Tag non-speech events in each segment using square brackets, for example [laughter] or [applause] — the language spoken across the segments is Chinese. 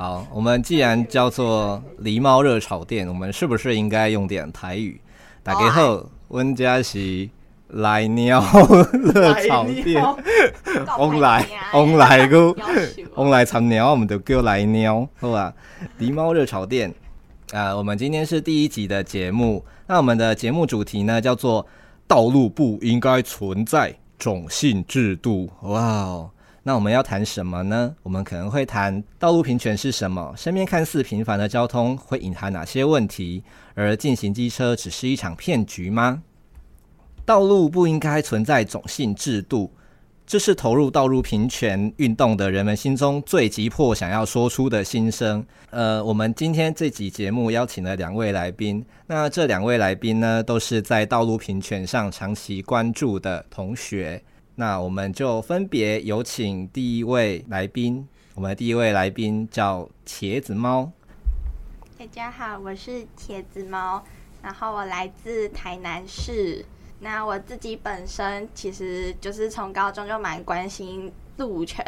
好，我们既然叫做狸猫热炒店，我们是不是应该用点台语？打给后，温家是来鸟热炒店，[laughs] 翁来翁来个往来参鸟，我们就叫来鸟，好吧？狸猫热炒店啊、呃，我们今天是第一集的节目，那我们的节目主题呢，叫做道路不应该存在种姓制度，哇哦！那我们要谈什么呢？我们可能会谈道路平权是什么，身边看似平凡的交通会隐含哪些问题，而进行机车只是一场骗局吗？道路不应该存在种姓制度，这是投入道路平权运动的人们心中最急迫想要说出的心声。呃，我们今天这集节目邀请了两位来宾，那这两位来宾呢，都是在道路平权上长期关注的同学。那我们就分别有请第一位来宾，我们的第一位来宾叫茄子猫。大家好，我是茄子猫，然后我来自台南市。那我自己本身其实就是从高中就蛮关心路权，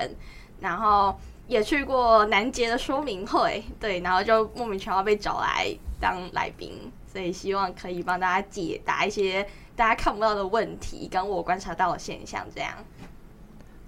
然后也去过南捷的说明会，对，然后就莫名其妙被找来当来宾，所以希望可以帮大家解答一些。大家看不到的问题，跟我观察到的现象，这样。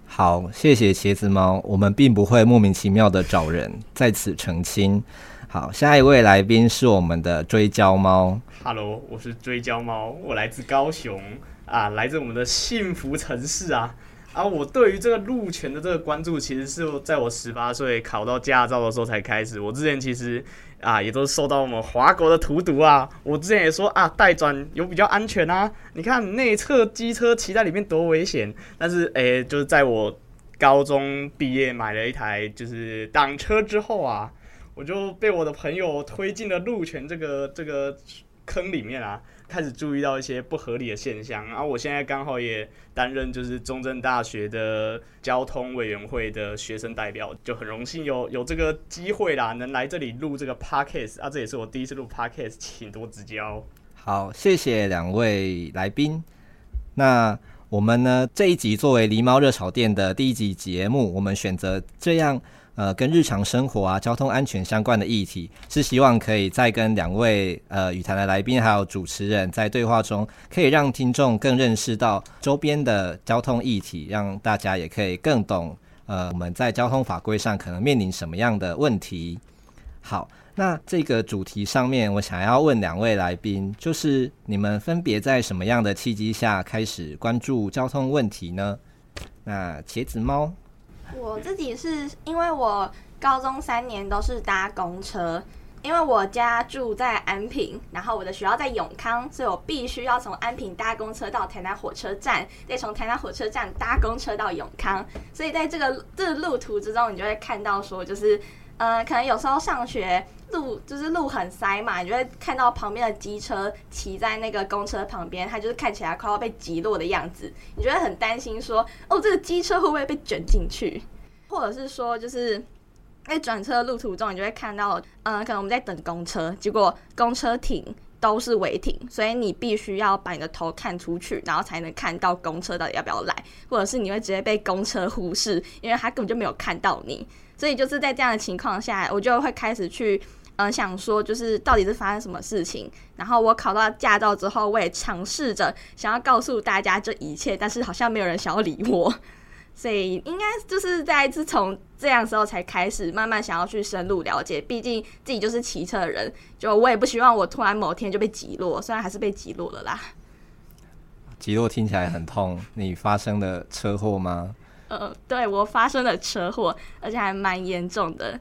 好，谢谢茄子猫，我们并不会莫名其妙的找人，在此澄清。好，下一位来宾是我们的追焦猫。Hello，我是追焦猫，我来自高雄啊，来自我们的幸福城市啊。啊，我对于这个路权的这个关注，其实是在我十八岁考到驾照的时候才开始。我之前其实。啊，也都受到我们华国的荼毒啊！我之前也说啊，带转有比较安全啊。你看内侧机车骑在里面多危险。但是，诶、就是在我高中毕业买了一台就是挡车之后啊，我就被我的朋友推进了路权这个这个坑里面啊。开始注意到一些不合理的现象，然后我现在刚好也担任就是中正大学的交通委员会的学生代表，就很荣幸有有这个机会啦，能来这里录这个 podcast 啊，这也是我第一次录 podcast，请多指教。好，谢谢两位来宾。那我们呢，这一集作为狸猫热炒店的第一集节目，我们选择这样。呃，跟日常生活啊、交通安全相关的议题，是希望可以再跟两位呃与谈的来宾还有主持人在对话中，可以让听众更认识到周边的交通议题，让大家也可以更懂呃我们在交通法规上可能面临什么样的问题。好，那这个主题上面，我想要问两位来宾，就是你们分别在什么样的契机下开始关注交通问题呢？那茄子猫。我自己是因为我高中三年都是搭公车，因为我家住在安平，然后我的学校在永康，所以我必须要从安平搭公车到台南火车站，再从台南火车站搭公车到永康。所以在这个这个路途之中，你就会看到说，就是呃，可能有时候上学路就是路很塞嘛，你就会看到旁边的机车骑在那个公车旁边，它就是看起来快要被击落的样子，你就会很担心说，哦，这个机车会不会被卷进去？或者是说，就是在转车的路途中，你就会看到，嗯、可能我们在等公车，结果公车停都是违停，所以你必须要把你的头看出去，然后才能看到公车到底要不要来，或者是你会直接被公车忽视，因为他根本就没有看到你。所以就是在这样的情况下，我就会开始去，嗯、想说，就是到底是发生什么事情。然后我考到驾照之后，我也尝试着想要告诉大家这一切，但是好像没有人想要理我。[laughs] 所以应该就是在自从这样时候才开始慢慢想要去深入了解，毕竟自己就是骑车的人，就我也不希望我突然某天就被击落，虽然还是被击落了啦。击落听起来很痛，你发生了车祸吗？呃，对，我发生了车祸，而且还蛮严重的，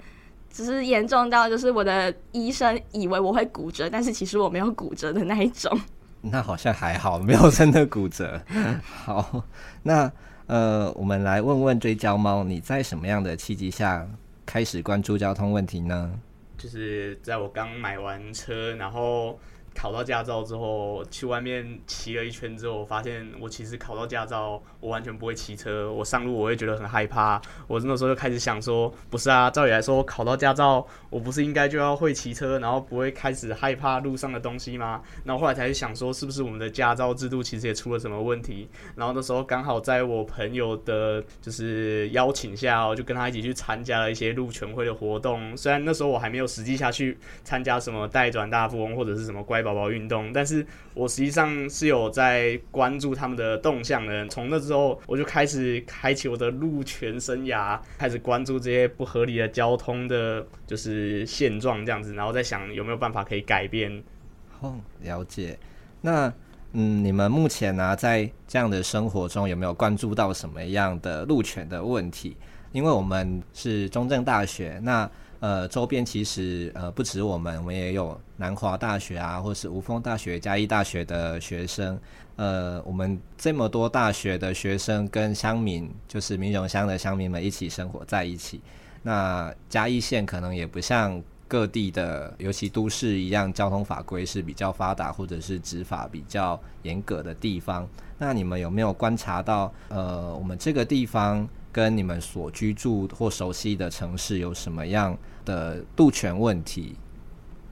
只是严重到就是我的医生以为我会骨折，但是其实我没有骨折的那一种。那好像还好，没有真的骨折。[laughs] 好，那呃，我们来问问追焦猫，你在什么样的契机下开始关注交通问题呢？就是在我刚买完车，然后。考到驾照之后，去外面骑了一圈之后，我发现我其实考到驾照，我完全不会骑车。我上路我会觉得很害怕。我那时候就开始想说，不是啊，照理来说，考到驾照，我不是应该就要会骑车，然后不会开始害怕路上的东西吗？然后后来才想说，是不是我们的驾照制度其实也出了什么问题？然后那时候刚好在我朋友的，就是邀请下，我就跟他一起去参加了一些路权会的活动。虽然那时候我还没有实际下去参加什么代转大富翁或者是什么乖。宝宝运动，但是我实际上是有在关注他们的动向的。从那之后，我就开始开启我的路权生涯，开始关注这些不合理的交通的，就是现状这样子，然后再想有没有办法可以改变。哦，了解。那嗯，你们目前呢、在这样的生活中有没有关注到什么样的路权的问题？因为我们是中正大学，那。呃，周边其实呃不止我们，我们也有南华大学啊，或是吴峰大学、嘉义大学的学生。呃，我们这么多大学的学生跟乡民，就是民雄乡的乡民们一起生活在一起。那嘉义县可能也不像各地的，尤其都市一样，交通法规是比较发达，或者是执法比较严格的地方。那你们有没有观察到，呃，我们这个地方跟你们所居住或熟悉的城市有什么样的渡权问题，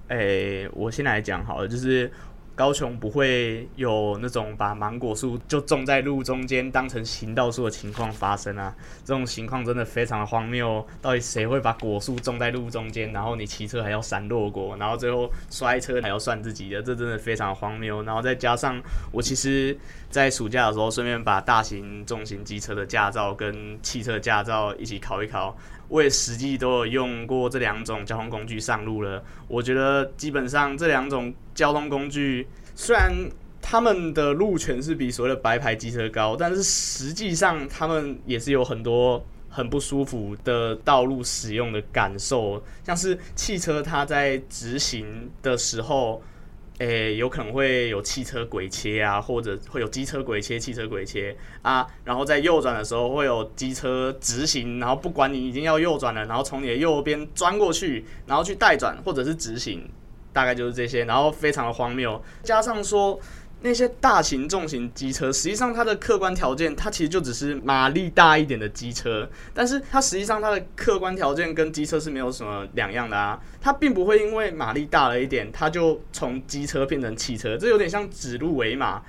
诶、我先来讲好了，就是高雄不会有那种把芒果树就种在路中间当成行道树的情况发生啊！这种情况真的非常的荒谬。到底谁会把果树种在路中间，然后你骑车还要闪落果，然后最后摔车还要算自己的？这真的非常的荒谬。然后再加上我其实，在暑假的时候顺便把大型重型机车的驾照跟汽车驾照一起考一考。我也实际都有用过这两种交通工具上路了。我觉得基本上这两种交通工具，虽然他们的路权是比所谓的白牌机车高，但是实际上他们也是有很多很不舒服的道路使用的感受，像是汽车它在直行的时候。诶、有可能会有汽车鬼切啊，或者会有机车鬼切、汽车鬼切啊，然后在右转的时候会有机车直行，然后不管你已经要右转了，然后从你的右边钻过去，然后去带转或者是直行，大概就是这些，然后非常的荒谬，加上说。那些大型重型机车，实际上它的客观条件，它其实就只是马力大一点的机车，但是它实际上它的客观条件跟机车是没有什么两样的啊。它并不会因为马力大了一点，它就从机车变成汽车，这有点像指鹿为马。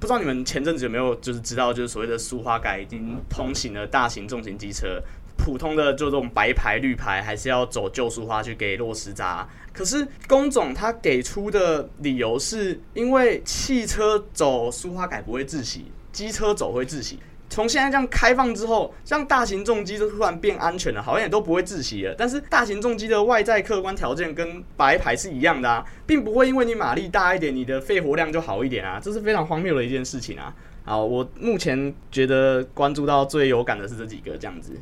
不知道你们前阵子有没有就是知道，就是所谓的苏花改已经通行了大型重型机车。普通的就这种白牌绿牌，还是要走旧苏花去给落石渣。可是工总他给出的理由是因为汽车走苏花改不会窒息，机车走会窒息。从现在这样开放之后，像大型重机就突然变安全了，好像也都不会窒息了。但是大型重机的外在客观条件跟白牌是一样的啊，并不会因为你马力大一点，你的肺活量就好一点啊，这是非常荒谬的一件事情啊。好，我目前觉得关注到最有感的是这几个这样子。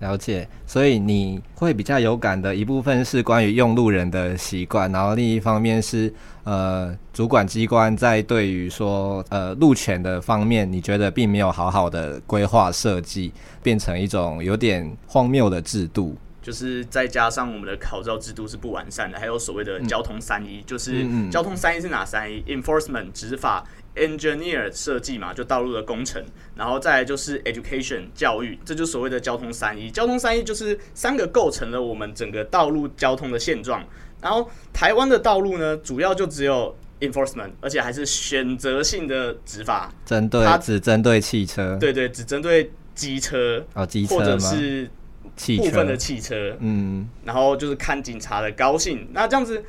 了解，所以你会比较有感的一部分是关于用路人的习惯，然后另一方面是呃主管机关在对于说呃路权的方面，你觉得并没有好好的规划设计，变成一种有点荒谬的制度。就是再加上我们的考照制度是不完善的，还有所谓的交通三一，就是交通三一是哪三一？Enforcement 执法。Engineer 设计嘛，就道路的工程，然后再来就是 Education 教育，这就是所谓的交通三一。交通三一就是三个构成了我们整个道路交通的现状。然后台湾的道路呢，主要就只有 Enforcement，而且还是选择性的执法，针对它只针对汽车，对对，只针对机车哦，机车或者是部分的汽车，嗯，然后就是看警察的高兴，那这样子。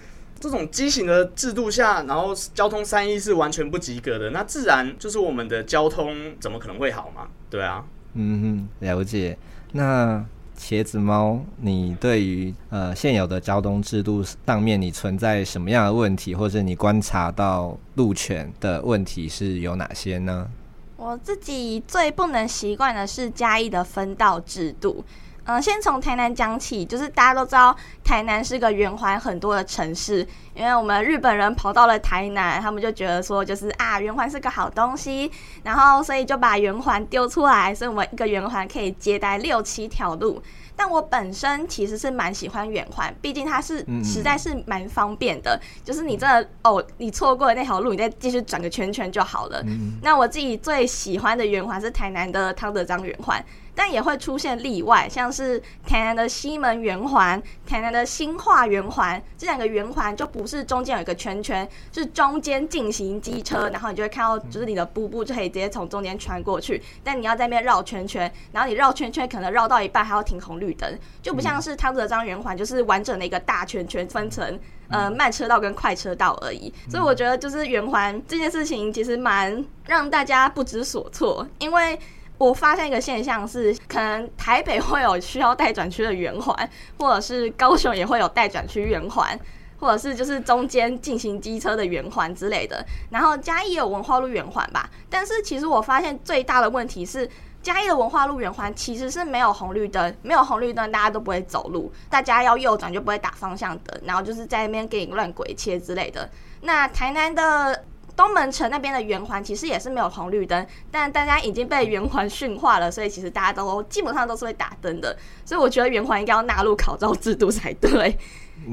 这种畸形的制度下，然后交通三一是完全不及格的，那自然就是我们的交通怎么可能会好嘛？对啊，嗯哼，了解。那茄子猫，你对于呃现有的交通制度上面，你存在什么样的问题，或者你观察到路权的问题是有哪些呢？我自己最不能习惯的是嘉义的分道制度。嗯，先从台南讲起，就是大家都知道台南是个圆环很多的城市，因为我们日本人跑到了台南，他们就觉得说就是啊圆环是个好东西，然后所以就把圆环丢出来，所以我们一个圆环可以接待六七条路。但我本身其实是蛮喜欢圆环，毕竟它是实在是蛮方便的，嗯、就是你真的哦，你错过了那条路，你再继续转个圈圈就好了。嗯、那我自己最喜欢的圆环是台南的汤德章圆环。但也会出现例外，像是台南的西门圆环、台南的新化圆环，这两个圆环就不是中间有一个圈圈，是中间进行机车，然后你就会看到，就是你的步步就可以直接从中间穿过去。但你要在那边绕圈圈，然后你绕圈圈可能绕到一半还要停红绿灯，就不像是汤泽章圆环，就是完整的一个大圈圈，分成呃慢车道跟快车道而已。所以我觉得就是圆环这件事情其实蛮让大家不知所措，因为。我发现一个现象是，可能台北会有需要待转区的圆环，或者是高雄也会有待转区圆环，或者是就是中间进行机车的圆环之类的。然后嘉义有文化路圆环吧，但是其实我发现最大的问题是，嘉义的文化路圆环其实是没有红绿灯，没有红绿灯大家都不会走路，大家要右转就不会打方向灯，然后就是在那边给你乱鬼切之类的。那台南的。东门城那边的圆环其实也是没有红绿灯，但大家已经被圆环驯化了，所以其实大家都基本上都是会打灯的。所以我觉得圆环应该要纳入考照制度才对。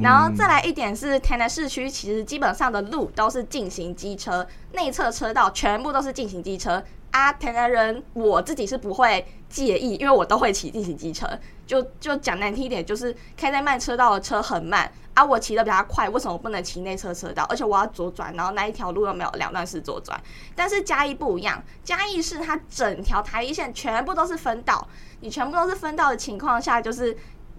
然后再来一点是，台南市区其实基本上的路都是进行机车，内侧车道全部都是进行机车。啊，台南人我自己是不会介意，因为我都会骑进行机车。就就讲难听一点，就是开在慢车道的车很慢。啊，我骑得比较快，为什么不能骑内侧车道？而且我要左转，然后那一条路又没有两段式左转。但是嘉义不一样，嘉义是它整条台一线全部都是分道，你全部都是分道的情况下，就是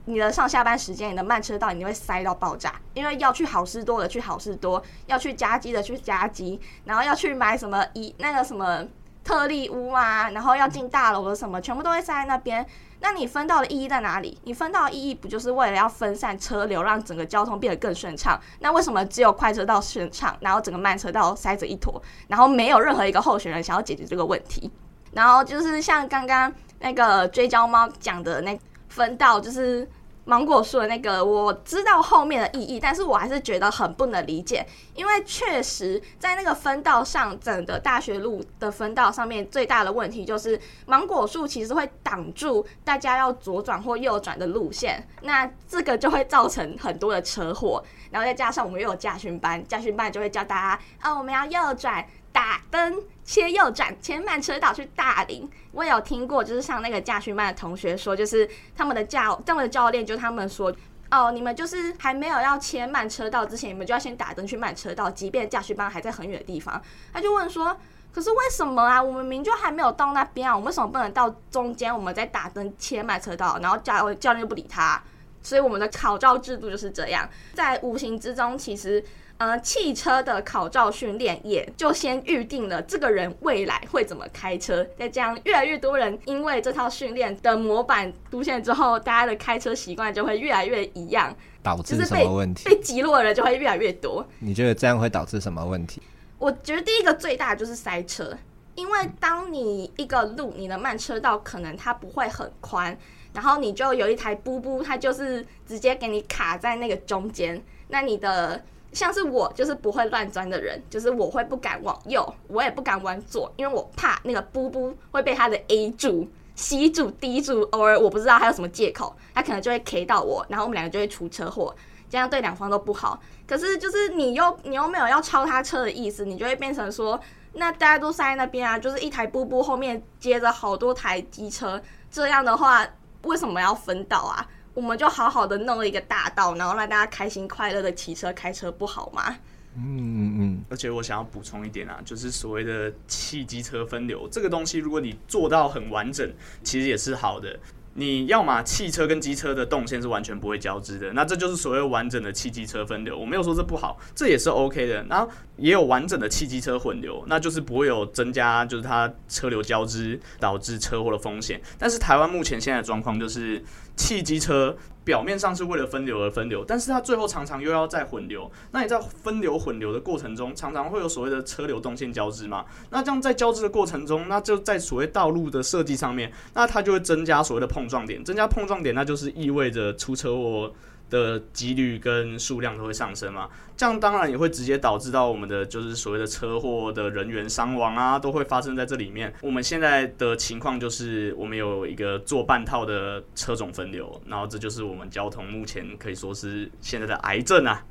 你的上下班时间，你的慢车道你会塞到爆炸，因为要去好事多的去好事多，要去嘉基的去嘉基，然后要去买什么一那个什么特例屋啊，然后要进大楼的什么，全部都会塞在那边。那你分道的意义在哪里？你分道的意义不就是为了要分散车流，让整个交通变得更顺畅？那为什么只有快车道顺畅，然后整个慢车道塞着一坨，然后没有任何一个候选人想要解决这个问题？然后就是像刚刚那个追焦猫讲的那分道，就是。芒果树的那个，我知道后面的意义，但是我还是觉得很不能理解，因为确实在那个分道上，整个大学路的分道上面最大的问题就是芒果树其实会挡住大家要左转或右转的路线，那这个就会造成很多的车祸，然后再加上我们又有驾训班，驾训班就会教大家啊、我们要右转。打灯切右转，切慢车道去大林。我有听过，就是像那个驾训班的同学说，就是他们的教他们的教练就他们说，哦，你们就是还没有要切慢车道之前，你们就要先打灯去慢车道，即便驾训班还在很远的地方。他就问说，可是为什么啊？我们明明就还没有到那边啊，我们为什么不能到中间，我们再打灯切慢车道？然后教教练就不理他。所以我们的考照制度就是这样，在无形之中，其实。呃，汽车的考照训练也就先预定了这个人未来会怎么开车。再这样，越来越多人因为这套训练的模板出现之后，大家的开车习惯就会越来越一样，导致什么问题？被击落的人就会越来越多。你觉得这样会导致什么问题？我觉得第一个最大的就是塞车，因为当你一个路，你的慢车道可能它不会很宽，然后你就有一台布布，它就是直接给你卡在那个中间，那你的。像是我就是不会乱钻的人，就是我会不敢往右，我也不敢往左，因为我怕那个布布会被他的 A 柱、C 柱、D 柱，偶尔我不知道他有什么借口，他可能就会 K 到我，然后我们两个就会出车祸，这样对两方都不好。可是就是你又你又没有要超他车的意思，你就会变成说，那大家都塞在那边啊，就是一台布布后面接着好多台机车，这样的话为什么要分道啊？我们就好好的弄了一个大道，然后让大家开心快乐的骑车开车，不好吗？嗯嗯嗯。而且我想要补充一点啊，就是所谓的汽机车分流这个东西，如果你做到很完整，其实也是好的。你要么汽车跟机车的动线是完全不会交织的，那这就是所谓完整的汽机车分流。我没有说这不好，这也是 OK 的。然后也有完整的汽机车混流，那就是不会有增加就是它车流交织导致车祸的风险。但是台湾目前现在的状况就是汽机车。表面上是为了分流而分流，但是它最后常常又要再混流。那你在分流混流的过程中，常常会有所谓的车流动线交织嘛？那这样在交织的过程中，那就在所谓道路的设计上面，那它就会增加所谓的碰撞点，增加碰撞点，那就是意味着出车祸的几率跟数量都会上升嘛，这样当然也会直接导致到我们的就是所谓的车祸的人员伤亡啊，都会发生在这里面。我们现在的情况就是我们有一个做半套的车种分流，然后这就是我们交通目前可以说是现在的癌症啊。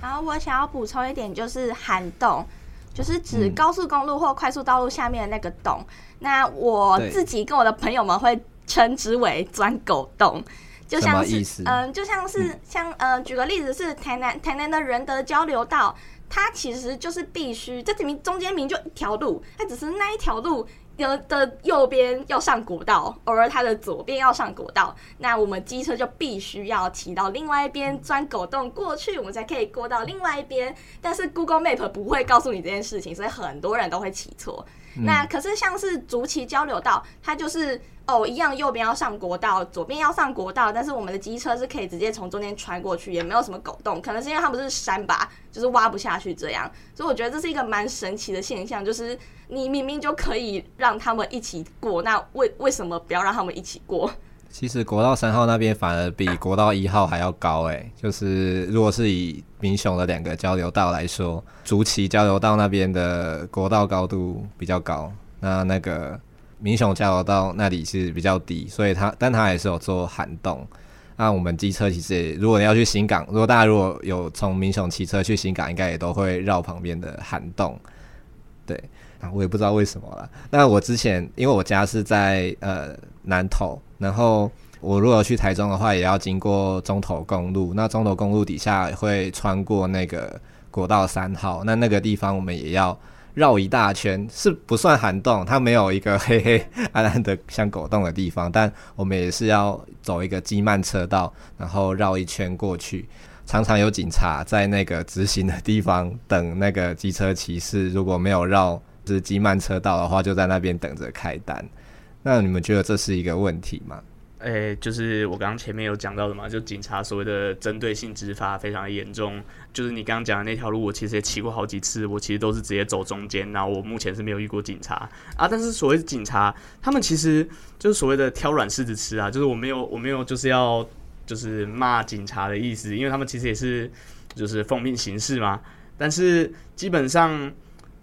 然后我想要补充一点，就是涵洞，就是指高速公路或快速道路下面的那个洞。那我自己跟我的朋友们会称之为钻狗洞。就像是，嗯，就像是像，呃，举个例子是台南台南的仁德交流道，它其实就是必须，这里面中间明明就一条路，它只是那一条路的的右边要上国道，偶尔它的左边要上国道，那我们机车就必须要骑到另外一边钻狗洞过去，我们才可以过到另外一边。但是 Google Map 不会告诉你这件事情，所以很多人都会骑错。那可是像是竹崎交流道，它就是。哦，一样，右边要上国道，左边要上国道，但是我们的机车是可以直接从中间穿过去，也没有什么狗洞，可能是因为它不是山吧，就是挖不下去这样，所以我觉得这是一个蛮神奇的现象，就是你明明就可以让他们一起过，那为为什么不要让他们一起过？其实国道三号那边反而比国道一号还要高哎，就是如果是以民雄的两个交流道来说，竹崎交流道那边的国道高度比较高，那那个。民雄交流道那里是比较低，所以它，但它还是有做涵洞。那我们机车其实也，如果你要去新港，如果大家如果有从民雄骑车去新港，应该也都会绕旁边的涵洞。对，啊，我也不知道为什么了。那我之前因为我家是在呃南投，然后我如果去台中的话，也要经过中投公路。那中投公路底下会穿过那个国道三号，那那个地方我们也要。绕一大圈是不算涵洞，它没有一个 [laughs] 黑黑暗暗的像狗洞的地方，但我们也是要走一个机慢车道，然后绕一圈过去。常常有警察在那个直行的地方等那个机车骑士，如果没有绕是机慢车道的话，就在那边等着开单。那你们觉得这是一个问题吗？诶、就是我刚刚前面有讲到的嘛，就警察所谓的针对性执法非常严重。就是你刚刚讲的那条路，我其实也骑过好几次，我其实都是直接走中间。然后我目前是没有遇过警察啊。但是所谓警察，他们其实就是所谓的挑软柿子吃啊。就是我没有，我没有就是要就是骂警察的意思，因为他们其实也是就是奉命行事嘛。但是基本上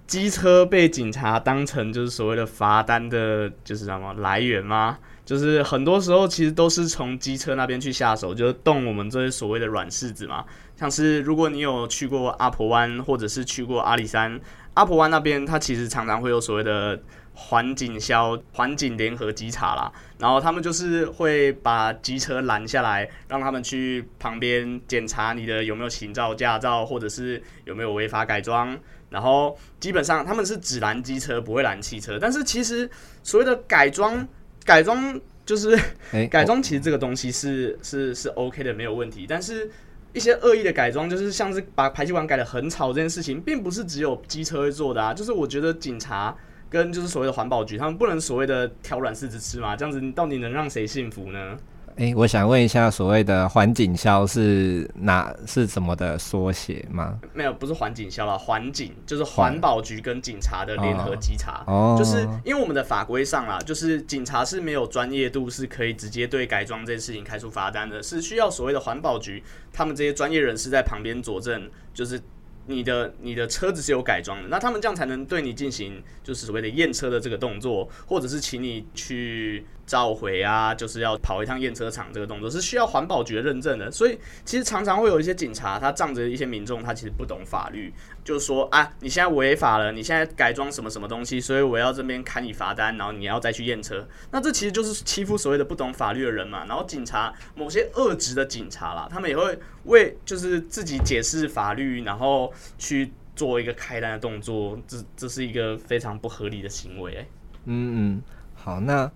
机车被警察当成就是所谓的罚单的，就是什么来源吗？就是很多时候其实都是从机车那边去下手，就是动我们这些所谓的软柿子嘛。像是如果你有去过阿婆湾，或者是去过阿里山，阿婆湾那边它其实常常会有所谓的环警消、环警联合稽查啦。然后他们就是会把机车拦下来，让他们去旁边检查你的有没有行照、驾照，或者是有没有违法改装。然后基本上他们是只拦机车，不会拦汽车。但是其实所谓的改装，改装就是 [laughs] 改装，其实这个东西是是是 OK 的，没有问题。但是一些恶意的改装，就是像是把排气管改的很吵这件事情，并不是只有机车会做的啊。就是我觉得警察跟就是所谓的环保局，他们不能所谓的挑软柿子吃嘛，这样子你到底能让谁幸福呢？诶、欸，我想问一下，所谓的环警消是哪是什么的缩写吗？没有，不是环警消啦，环警就是环保局跟警察的联合稽查。哦，就是因为我们的法规上啦，就是警察是没有专业度，是可以直接对改装这件事情开出罚单的，是需要所谓的环保局他们这些专业人士在旁边佐证，就是。你的你的车子是有改装的，那他们这样才能对你进行就是所谓的验车的这个动作，或者是请你去召回啊，就是要跑一趟验车场这个动作是需要环保局认证的。所以其实常常会有一些警察，他仗着一些民众，他其实不懂法律，就说啊，你现在违法了，你现在改装什么什么东西，所以我要这边开你罚单，然后你要再去验车。那这其实就是欺负所谓的不懂法律的人嘛。然后警察某些恶职的警察啦，他们也会为就是自己解释法律，然后。去做一个开单的动作，这这是一个非常不合理的行为。嗯嗯，好，那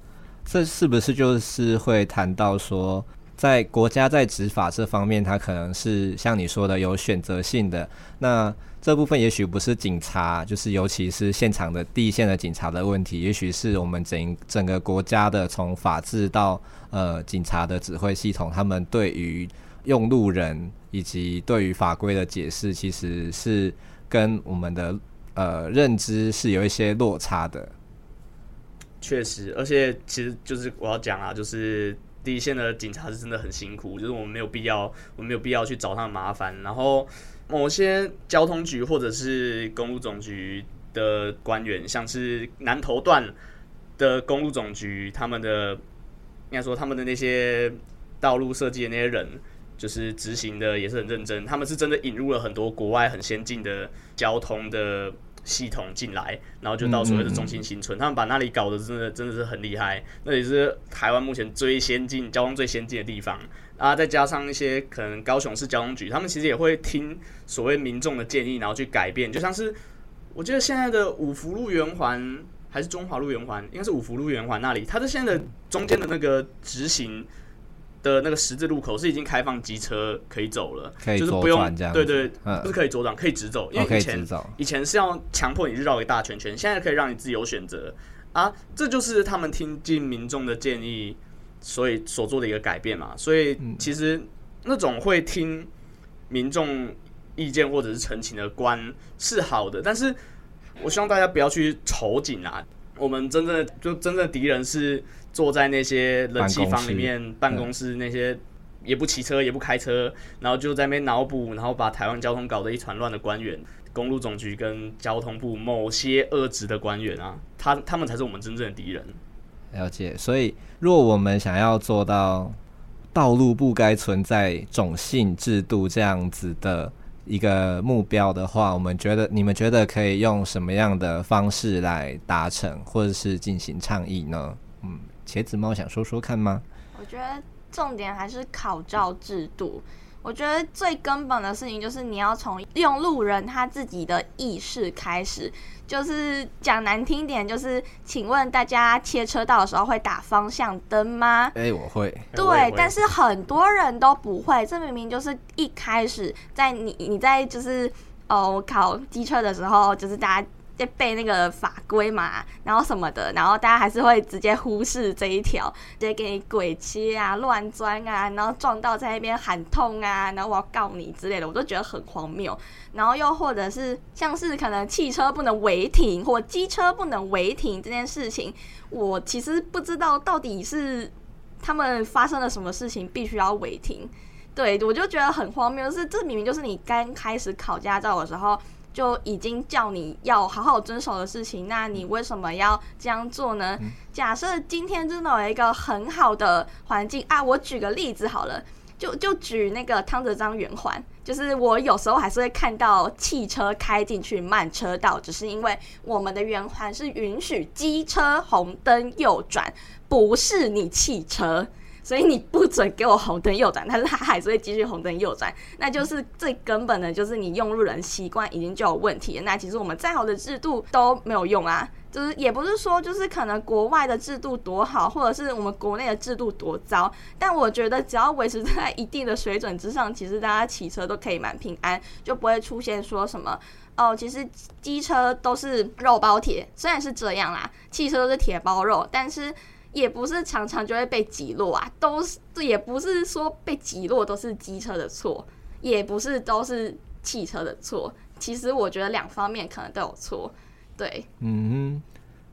这是不是就是会谈到说，在国家在执法这方面，它可能是像你说的有选择性的。那这部分也许不是警察，就是尤其是现场的第一线的警察的问题，也许是我们整整个国家的从法治到呃警察的指挥系统，他们对于用路人以及对于法规的解释，其实是跟我们的呃认知是有一些落差的。确实，而且其实就是我要讲啊，就是第一线的警察是真的很辛苦，就是我们没有必要，我们没有必要去找他们麻烦。然后某些交通局或者是公路总局的官员，像是南投段的公路总局，他们的应该说他们的那些道路设计的那些人，就是执行的也是很认真，他们是真的引入了很多国外很先进的交通的。系统进来，然后就到所谓的中心新村，他们把那里搞得真的真的是很厉害，那也是台湾目前最先进、交通最先进的地方啊。再加上一些可能高雄市交通局，他们其实也会听所谓民众的建议，然后去改变。就像是我觉得现在的五福路圆环还是中华路圆环，应该是五福路圆环那里，它的现在的中间的那个直行。的那个十字路口是已经开放机车可以走了，就是不用对对，不是可以左转，可以直走。因为以前以前是要强迫你绕一大圈圈，现在可以让你自由选择啊。这就是他们听进民众的建议，所以所做的一个改变嘛。所以其实那种会听民众意见或者是陈情的官是好的，但是我希望大家不要去仇警啊。我们真正的就真正的敌人是。坐在那些冷气房里面办公室，那些也不骑车也不开车，然后就在那边脑补，然后把台湾交通搞得一团乱的官员，公路总局跟交通部某些恶职的官员啊，他他们才是我们真正的敌人。了解，所以若我们想要做到道路不该存在种姓制度这样子的一个目标的话，我们觉得你们觉得可以用什么样的方式来达成，或者是进行倡议呢？嗯。茄子猫想说说看吗？我觉得重点还是考照制度。我觉得最根本的事情就是你要从用路人他自己的意识开始。就是讲难听点，就是请问大家切车道的时候会打方向灯吗？哎、欸，我会。对，会但是很多人都不会。这明明就是一开始在你你在就是哦考机车的时候，就是大家。背那个法规嘛，然后什么的，然后大家还是会直接忽视这一条，直接给你鬼切啊、乱钻啊，然后撞到在那边喊痛啊，然后我要告你之类的，我都觉得很荒谬。然后又或者是像是可能汽车不能违停或机车不能违停这件事情，我其实不知道到底是他们发生了什么事情必须要违停。对，我就觉得很荒谬，是这明明就是你刚开始考驾照的时候。就已经叫你要好好遵守的事情，那你为什么要这样做呢？假设今天真的有一个很好的环境啊，我举个例子好了，就就举那个汤泽章圆环，就是我有时候还是会看到汽车开进去慢车道，只是因为我们的圆环是允许机车红灯右转，不是你汽车。所以你不准给我红灯右转，但是他还是会继续红灯右转，那就是最根本的，就是你用路人习惯已经就有问题了。那其实我们再好的制度都没有用啊，就是也不是说就是可能国外的制度多好，或者是我们国内的制度多糟，但我觉得只要维持在一定的水准之上，其实大家骑车都可以蛮平安，就不会出现说什么哦，其实机车都是肉包铁，虽然是这样啦，汽车都是铁包肉，但是。也不是常常就会被挤落啊，都是也不是说被挤落都是机车的错，也不是都是汽车的错。其实我觉得两方面可能都有错。对，嗯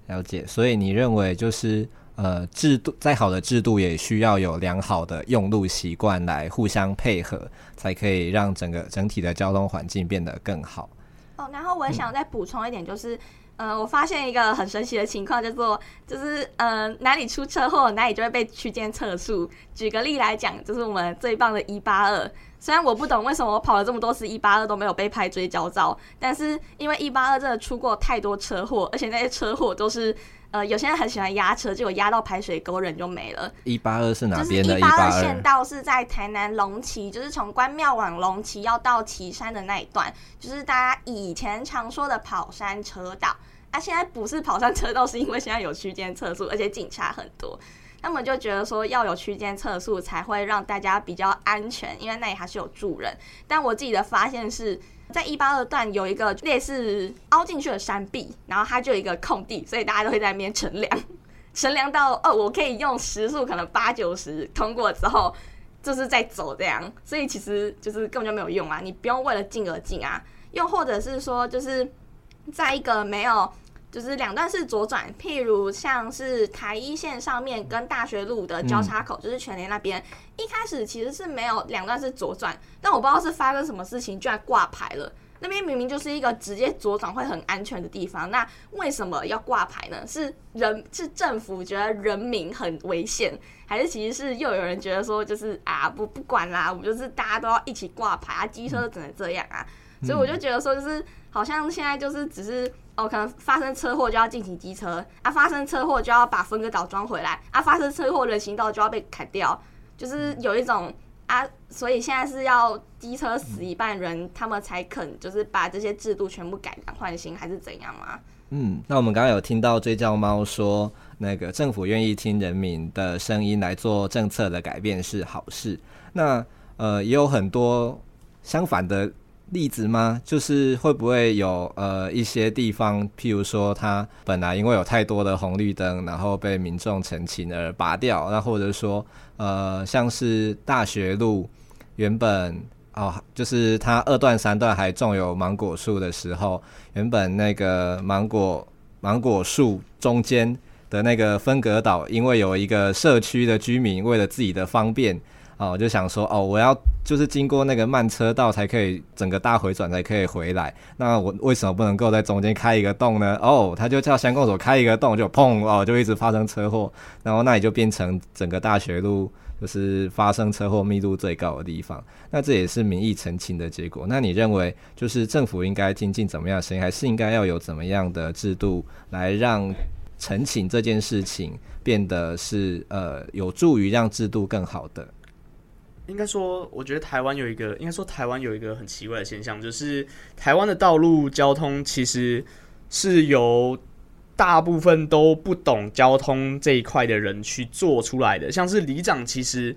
哼，了解。所以你认为就是呃，制度再好的制度也需要有良好的用路习惯来互相配合，才可以让整个整体的交通环境变得更好。哦，然后我想再补充一点就是。呃，我发现一个很神奇的情况，叫做就是、呃，哪里出车祸，哪里就会被区间测速。举个例来讲，就是我们最棒的一八二。虽然我不懂为什么我跑了这么多次一八二都没有被拍追焦照，但是因为一八二真的出过太多车祸，而且那些车祸都是呃，有些人很喜欢压车，结果压到排水沟，人就没了。一八二是哪边的？一八二县道是在台南龙崎，就是从关庙往龙崎要到旗山的那一段，就是大家以前常说的跑山车道。啊，现在不是跑山车道，是因为现在有区间测速，而且警察很多。他们就觉得说要有区间测速才会让大家比较安全，因为那里还是有住人。但我自己的发现是在一八二段有一个类似凹进去的山壁，然后它就有一个空地，所以大家都会在那边乘凉，乘凉到哦，我可以用时速可能八九十通过之后，就是在走这样，所以其实就是根本就没有用啊，你不用为了进而进啊，又或者是说就是在一个没有。就是两段式左转，譬如像是台一线上面跟大学路的交叉口，嗯、就是全联那边，一开始其实是没有两段式左转，但我不知道是发生什么事情，居然挂牌了。那边明明就是一个直接左转会很安全的地方，那为什么要挂牌呢？是人是政府觉得人民很危险，还是其实是又有人觉得说就是啊不不管啦，我们就是大家都要一起挂牌啊，机车只能这样啊，所以我就觉得说就是好像现在就是只是。哦，可能发生车祸就要进行机车啊，发生车祸就要把分割岛装回来啊，发生车祸人行道就要被砍掉，就是有一种啊，所以现在是要机车死一半人，他们才肯就是把这些制度全部改良换新，还是怎样吗？嗯，那我们刚刚有听到追焦猫说，那个政府愿意听人民的声音来做政策的改变是好事，那呃也有很多相反的。例子吗？就是会不会有呃一些地方，譬如说它本来因为有太多的红绿灯，然后被民众陈情而拔掉，那或者说呃像是大学路原本哦，就是它二段三段还种有芒果树的时候，原本那个芒果芒果树中间的那个分隔岛，因为有一个社区的居民为了自己的方便。哦，我就想说，哦，我要就是经过那个慢车道才可以整个大回转才可以回来。那我为什么不能够在中间开一个洞呢？哦，他就叫乡公所开一个洞，就砰哦，就一直发生车祸。然后那也就变成整个大学路就是发生车祸密度最高的地方。那这也是民意陈情的结果。那你认为，就是政府应该听进怎么样的声音，还是应该要有怎么样的制度来让澄清这件事情变得是呃有助于让制度更好的？应该说，我觉得台湾有一个，应该说台湾有一个很奇怪的现象，就是台湾的道路交通其实是由大部分都不懂交通这一块的人去做出来的。像是里长，其实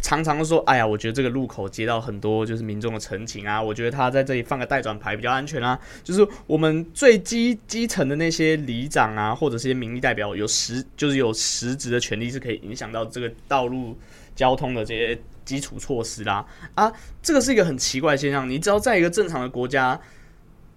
常常说：“哎呀，我觉得这个路口接到很多就是民众的陈情啊，我觉得他在这里放个待转牌比较安全啊。”就是我们最基基层的那些里长啊，或者是些民意代表，有实就是有实质的权利，是可以影响到这个道路交通的这些。基础措施啦，啊，这个是一个很奇怪的现象。你只要在一个正常的国家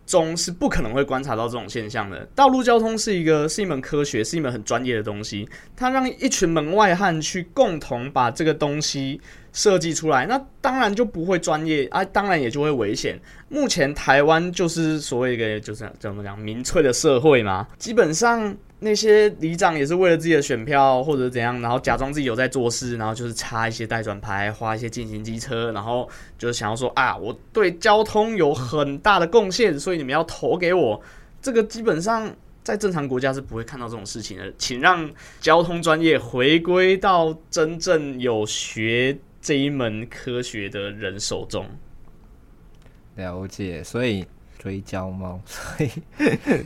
中，是不可能会观察到这种现象的。道路交通是一个是一门科学，是一门很专业的东西。它让一群门外汉去共同把这个东西设计出来，那当然就不会专业啊，当然也就会危险。目前台湾就是所谓一个就是怎么讲民粹的社会嘛，基本上。那些里长也是为了自己的选票或者怎样，然后假装自己有在做事，然后就是插一些代转牌，花一些进行机车，然后就是想要说啊，我对交通有很大的贡献，所以你们要投给我。这个基本上在正常国家是不会看到这种事情的，请让交通专业回归到真正有学这一门科学的人手中。了解，所以。追焦猫，[laughs] 所以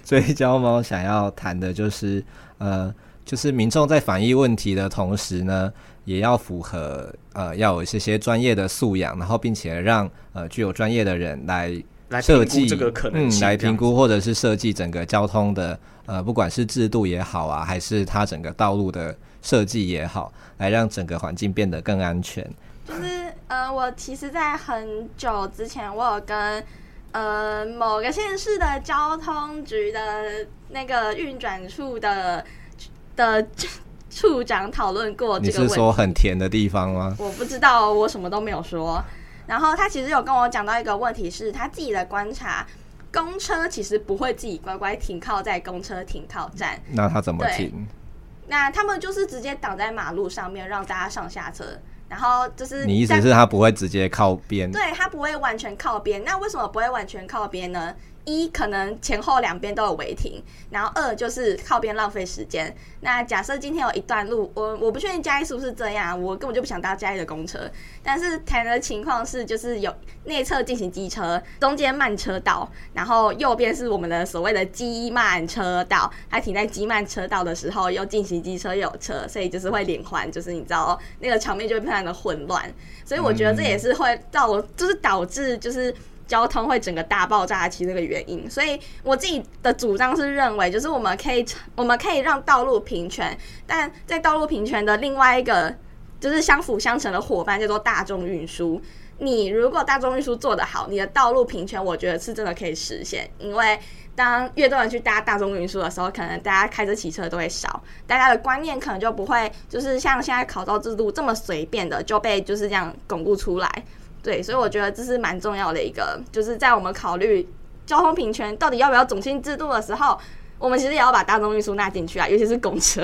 追焦猫想要谈的就是，呃，就是民众在反映问题的同时呢，也要符合呃，要有一些些专业的素养，然后并且让呃具有专业的人来来设计这个可能性，嗯，来评估或者是设计整个交通的呃，不管是制度也好啊，还是它整个道路的设计也好，来让整个环境变得更安全。就是呃，我其实，在很久之前，我有跟。呃，某个县市的交通局的那个运转处的的 [laughs] 处长讨论过这个问题。你是说很甜的地方吗？我不知道，我什么都没有说。然后他其实有跟我讲到一个问题，是他自己的观察，公车其实不会自己乖乖停靠在公车停靠站。那他怎么停？那他们就是直接挡在马路上面，让大家上下车。然后就是你意思是他不会直接靠边？对，他不会完全靠边。那为什么不会完全靠边呢？一可能前后两边都有违停，然后二就是靠边浪费时间。那假设今天有一段路，我我不确定嘉义是不是这样，我根本就不想搭嘉义的公车。但是谈的情况是，就是有内侧进行机车，中间慢车道，然后右边是我们的所谓的机慢车道。它停在机慢车道的时候，又进行机车有车，所以就是会连环，就是你知道那个场面就会非常的混乱。所以我觉得这也是会造，就是导致就是。交通会整个大爆炸，其实这个原因，所以我自己的主张是认为，就是我们可以，我们可以让道路平权，但在道路平权的另外一个就是相辅相成的伙伴叫做大众运输。你如果大众运输做得好，你的道路平权，我觉得是真的可以实现。因为当越多人去搭大众运输的时候，可能大家开车骑车都会少，大家的观念可能就不会就是像现在考照制度这么随便的就被就是这样巩固出来。对，所以我觉得这是蛮重要的一个，就是在我们考虑交通平权到底要不要种姓制度的时候，我们其实也要把大众运输纳进去啊，尤其是公车。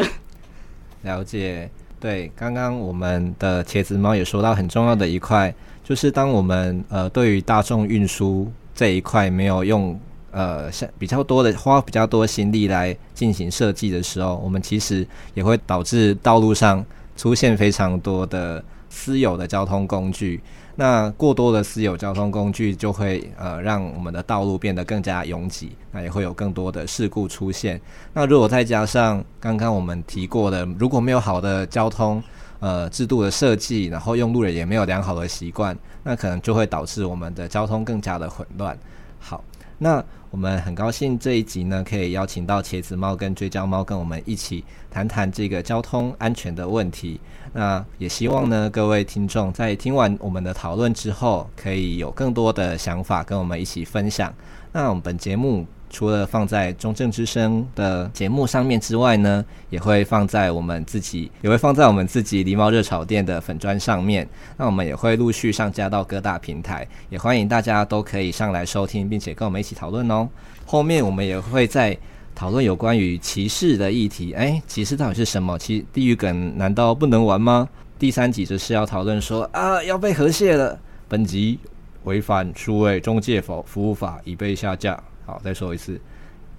[laughs] 了解，对，刚刚我们的茄子猫也说到很重要的一块，就是当我们呃对于大众运输这一块没有用呃像比较多的花比较多心力来进行设计的时候，我们其实也会导致道路上出现非常多的私有的交通工具。那过多的私有交通工具就会呃让我们的道路变得更加拥挤，那也会有更多的事故出现。那如果再加上刚刚我们提过的，如果没有好的交通呃制度的设计，然后用路人也没有良好的习惯，那可能就会导致我们的交通更加的混乱。好，那我们很高兴这一集呢可以邀请到茄子猫跟追焦猫跟我们一起谈谈这个交通安全的问题。那也希望呢，各位听众在听完我们的讨论之后，可以有更多的想法跟我们一起分享。那我们本节目除了放在中正之声的节目上面之外呢，也会放在我们自己，也会放在我们自己狸猫热炒店的粉砖上面。那我们也会陆续上架到各大平台，也欢迎大家都可以上来收听，并且跟我们一起讨论哦。后面我们也会在。讨论有关于歧视的议题，哎，歧视到底是什么？其地狱梗难道不能玩吗？第三集就是要讨论说啊，要被和谐了。本集违反数位中介服服务法已被下架。好，再说一次，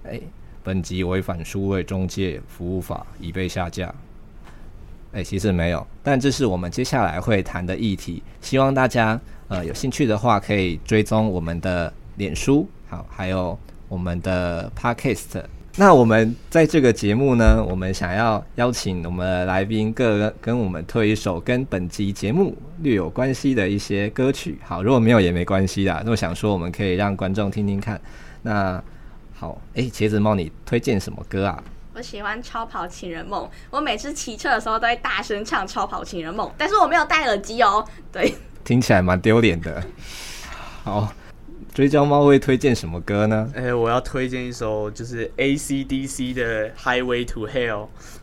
哎，本集违反数位中介服务法已被下架。哎，其实没有，但这是我们接下来会谈的议题。希望大家呃有兴趣的话，可以追踪我们的脸书，好，还有我们的 Podcast。那我们在这个节目呢，我们想要邀请我们的来宾各跟我们推一首跟本集节目略有关系的一些歌曲。好，如果没有也没关系啦。那我想说，我们可以让观众听听看。那好，哎、欸，茄子猫，你推荐什么歌啊？我喜欢《超跑情人梦》，我每次骑车的时候都会大声唱《超跑情人梦》，但是我没有戴耳机哦。对，听起来蛮丢脸的。好。追焦猫会推荐什么歌呢？哎、欸，我要推荐一首就是 AC/DC 的《Highway to Hell》，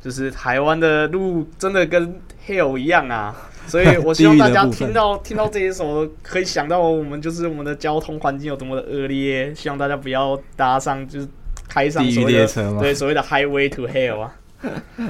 就是台湾的路真的跟 Hell 一样啊，所以我 [laughs] 希望大家听到听到这一首，可以想到我们就是我们的交通环境有多么的恶劣，希望大家不要搭上就是开上所谓的列车吗？对，所谓的 Highway to Hell 啊。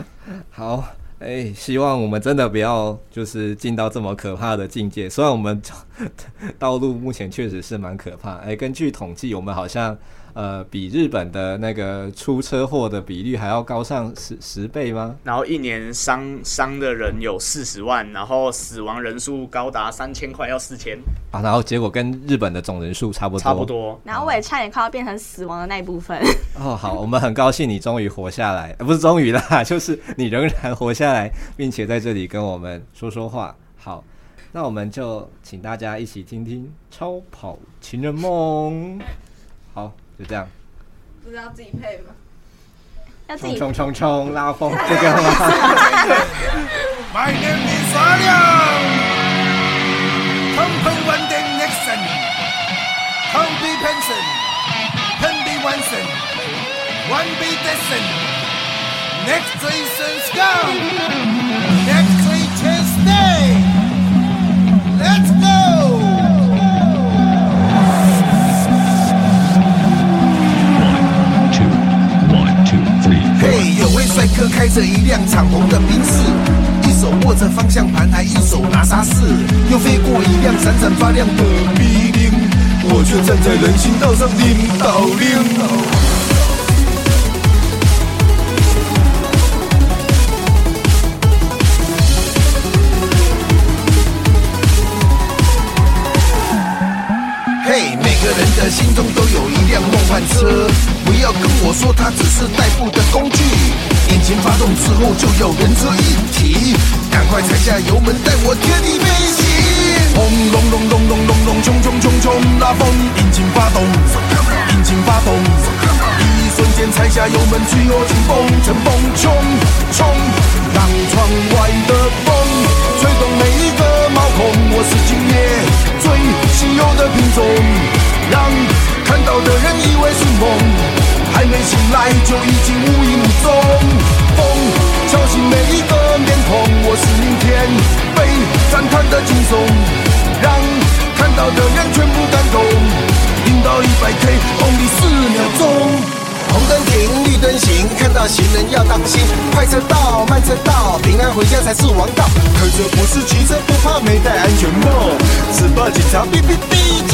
[laughs] 好。哎、希望我们真的不要就是进到这么可怕的境界。虽然我们 [laughs] 道路目前确实是蛮可怕。哎、根据统计，我们好像。呃，比日本的那个出车祸的比率还要高上十十倍吗？然后一年伤伤的人有四十万，然后死亡人数高达三千，块要四千啊！然后结果跟日本的总人数差不多，差不多。然后我也差点快要变成死亡的那一部分。[laughs] 哦，好，我们很高兴你终于活下来，呃、不是终于啦，[laughs] 就是你仍然活下来，并且在这里跟我们说说话。好，那我们就请大家一起听听《超跑情人梦》。好。就这样，不知道自己配吗？要自己冲冲冲拉风，这个吗？My name is Come come one day Nixon, come be Benson, come be Watson, one be Desson, next season go, next 开着一辆敞篷的宾士，一手握着方向盘，还一手拿沙士，又飞过一辆闪闪发亮的 B 零。我却站在人行道上领导领。每个人的心中都有一辆梦幻车，不要跟我说它只是代步的工具。引擎发动之后就要人车一体，赶快踩下油门，带我天地飞行。轰隆隆隆隆隆隆，冲冲冲冲，拉风！引擎发动，引擎发动，一瞬间踩下油门，吹我紧绷，乘风冲冲，让窗外的风吹动每一个毛孔。我是今夜最稀有的品种。让看到的人以为是梦，还没醒来就已经无影无踪。风敲醒每一个面孔，我是明天被赞叹的惊悚，让看到的人全部感动。零到一百 K，only 四秒钟。红灯停，绿灯行，看到行人要当心。快车道，慢车道，平安回家才是王道。开车不是骑车，不怕没戴安全帽。只怕警察哔哔哔，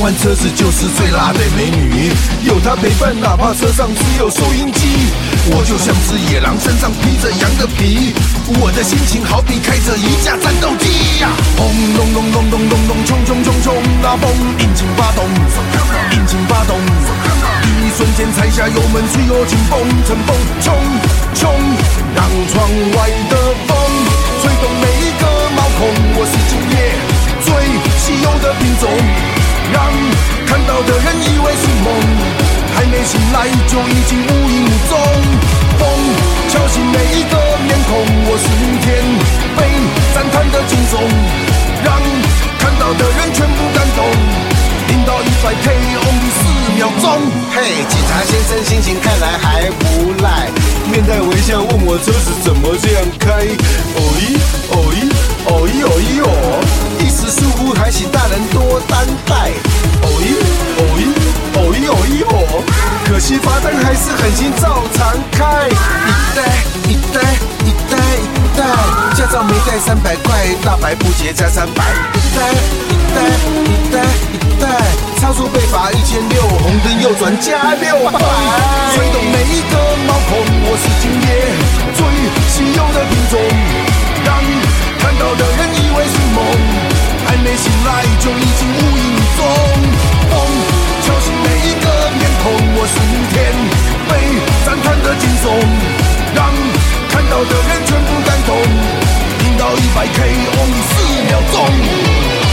我的梦幻车子就是最辣的美女，有她陪伴，哪怕车上只有收音机，我就像只野狼，身上披着羊的皮，我的心情好比开着一架战斗机呀！轰隆隆隆隆隆隆，冲冲冲冲，拉风，引擎发动，引擎发动，一瞬间踩下油门，吹我紧绷，乘风冲冲，让窗外的风吹动每一个毛孔，我是今夜。最稀有的品种，让看到的人以为是梦，还没醒来就已经无影无踪。风敲醒每一个面孔，我是明天被赞叹的惊悚，让看到的人全部感动。零到一百 ko 的四秒钟。嘿，警察先生心情看来还不赖，面带微笑问我车子怎么这样开。哦咦哦咦哦咦哦咦哦。请大人多担待。哦咦，哦咦，哦咦，哦咦哦，可惜罚单还是狠心照常开。一呆一呆一呆一呆，驾照没带三百块，大白不结加三百。一呆一呆一呆一呆，超速被罚一千六，红灯右转加六百。吹动每一个毛孔，我是今夜最稀有的品种，让看到的人以为是梦。没醒来就已经无影无踪。风敲醒每一个面孔，我瞬天被赞叹的惊悚，让看到的人全部感动，听到一百 K only 四秒钟。